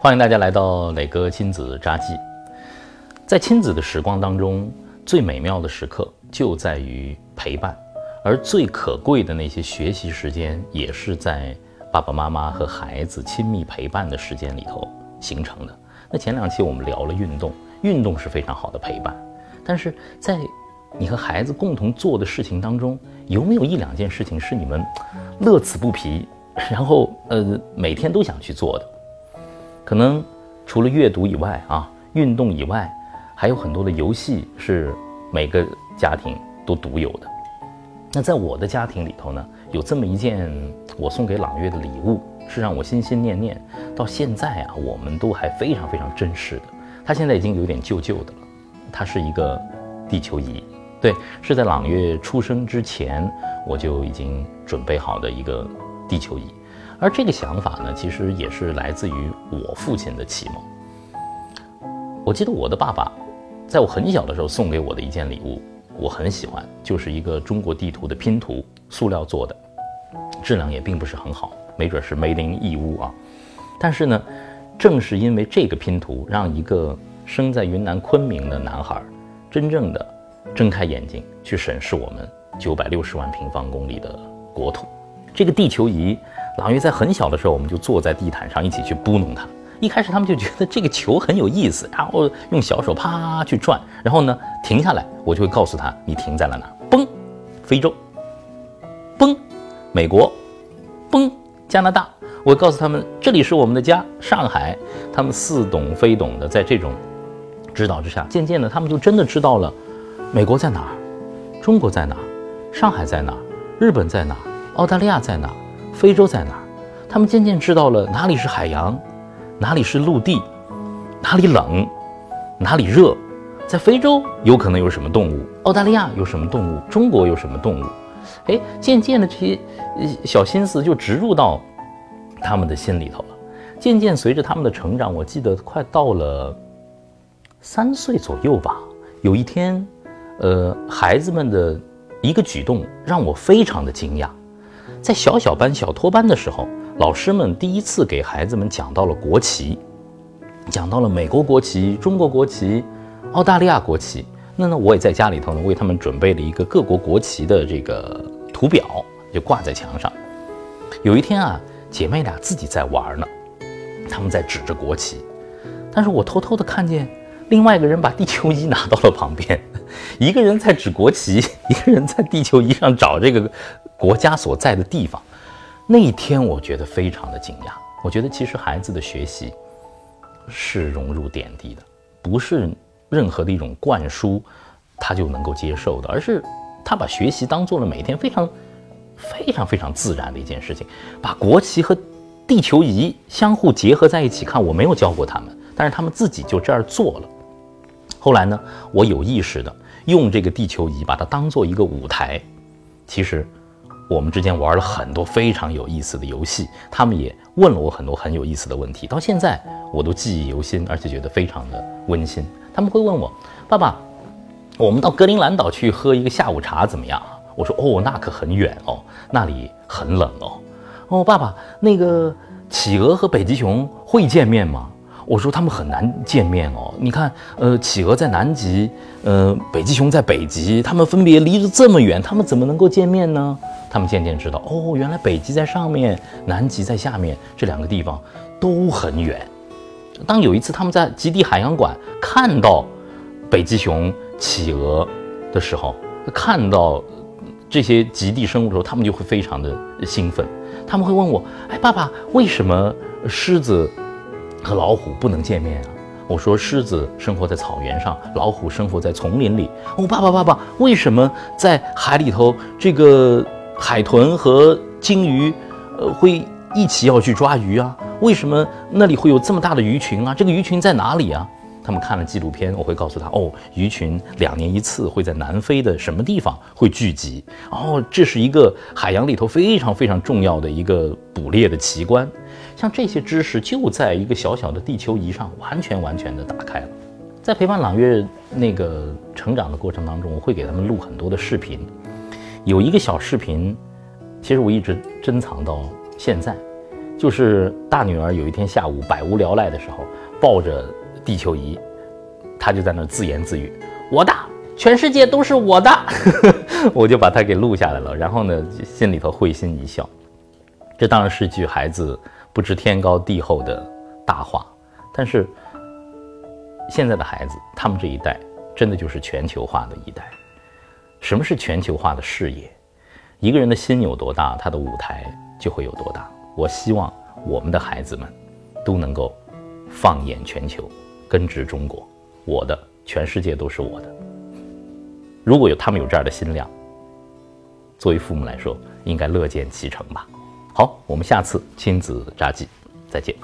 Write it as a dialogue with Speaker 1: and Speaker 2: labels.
Speaker 1: 欢迎大家来到磊哥亲子札记。在亲子的时光当中，最美妙的时刻就在于陪伴，而最可贵的那些学习时间，也是在爸爸妈妈和孩子亲密陪伴的时间里头形成的。那前两期我们聊了运动，运动是非常好的陪伴，但是在你和孩子共同做的事情当中，有没有一两件事情是你们乐此不疲，然后呃每天都想去做的？可能除了阅读以外啊，运动以外，还有很多的游戏是每个家庭都独有的。那在我的家庭里头呢，有这么一件我送给朗月的礼物，是让我心心念念，到现在啊，我们都还非常非常珍视的。它现在已经有点旧旧的了，它是一个地球仪。对，是在朗月出生之前，我就已经准备好的一个地球仪。而这个想法呢，其实也是来自于我父亲的启蒙。我记得我的爸爸，在我很小的时候送给我的一件礼物，我很喜欢，就是一个中国地图的拼图，塑料做的，质量也并不是很好，没准是梅林义乌啊。但是呢，正是因为这个拼图，让一个生在云南昆明的男孩，真正的。睁开眼睛去审视我们九百六十万平方公里的国土，这个地球仪，朗月在很小的时候，我们就坐在地毯上一起去拨弄它。一开始他们就觉得这个球很有意思，然后用小手啪去转，然后呢停下来，我就会告诉他你停在了哪，嘣，非洲，嘣，美国，嘣，加拿大。我告诉他们这里是我们的家，上海。他们似懂非懂的在这种指导之下，渐渐的他们就真的知道了。美国在哪儿？中国在哪儿？上海在哪儿？日本在哪儿？澳大利亚在哪儿？非洲在哪儿？他们渐渐知道了哪里是海洋，哪里是陆地，哪里冷，哪里热。在非洲有可能有什么动物？澳大利亚有什么动物？中国有什么动物？哎，渐渐的这些小心思就植入到他们的心里头了。渐渐随着他们的成长，我记得快到了三岁左右吧，有一天。呃，孩子们的一个举动让我非常的惊讶。在小小班、小托班的时候，老师们第一次给孩子们讲到了国旗，讲到了美国国旗、中国国旗、澳大利亚国旗。那呢，我也在家里头呢，为他们准备了一个各国国旗的这个图表，就挂在墙上。有一天啊，姐妹俩自己在玩呢，他们在指着国旗，但是我偷偷的看见。另外一个人把地球仪拿到了旁边，一个人在指国旗，一个人在地球仪上找这个国家所在的地方。那一天，我觉得非常的惊讶。我觉得其实孩子的学习是融入点滴的，不是任何的一种灌输他就能够接受的，而是他把学习当做了每天非常非常非常自然的一件事情。把国旗和地球仪相互结合在一起看，我没有教过他们，但是他们自己就这样做了。后来呢，我有意识的用这个地球仪把它当做一个舞台。其实，我们之间玩了很多非常有意思的游戏，他们也问了我很多很有意思的问题，到现在我都记忆犹新，而且觉得非常的温馨。他们会问我：“爸爸，我们到格陵兰岛去喝一个下午茶怎么样？”我说：“哦，那可很远哦，那里很冷哦。”哦，爸爸，那个企鹅和北极熊会见面吗？我说他们很难见面哦，你看，呃，企鹅在南极，呃，北极熊在北极，他们分别离着这么远，他们怎么能够见面呢？他们渐渐知道，哦，原来北极在上面，南极在下面，这两个地方都很远。当有一次他们在极地海洋馆看到北极熊、企鹅的时候，看到这些极地生物的时候，他们就会非常的兴奋，他们会问我，哎，爸爸，为什么狮子？和老虎不能见面啊！我说狮子生活在草原上，老虎生活在丛林里。哦，爸爸爸爸，为什么在海里头这个海豚和鲸鱼，呃，会一起要去抓鱼啊？为什么那里会有这么大的鱼群啊？这个鱼群在哪里啊？他们看了纪录片，我会告诉他哦，鱼群两年一次会在南非的什么地方会聚集。哦，这是一个海洋里头非常非常重要的一个捕猎的奇观。像这些知识就在一个小小的地球仪上完全完全的打开了。在陪伴朗月那个成长的过程当中，我会给他们录很多的视频。有一个小视频，其实我一直珍藏到现在，就是大女儿有一天下午百无聊赖的时候，抱着地球仪，她就在那自言自语：“我的，全世界都是我的。”我就把她给录下来了，然后呢，心里头会心一笑。这当然是句孩子不知天高地厚的大话，但是现在的孩子，他们这一代真的就是全球化的一代。什么是全球化的视野？一个人的心有多大，他的舞台就会有多大。我希望我们的孩子们都能够放眼全球，根植中国。我的全世界都是我的。如果有他们有这样的心量，作为父母来说，应该乐见其成吧。好，我们下次亲子札记再见。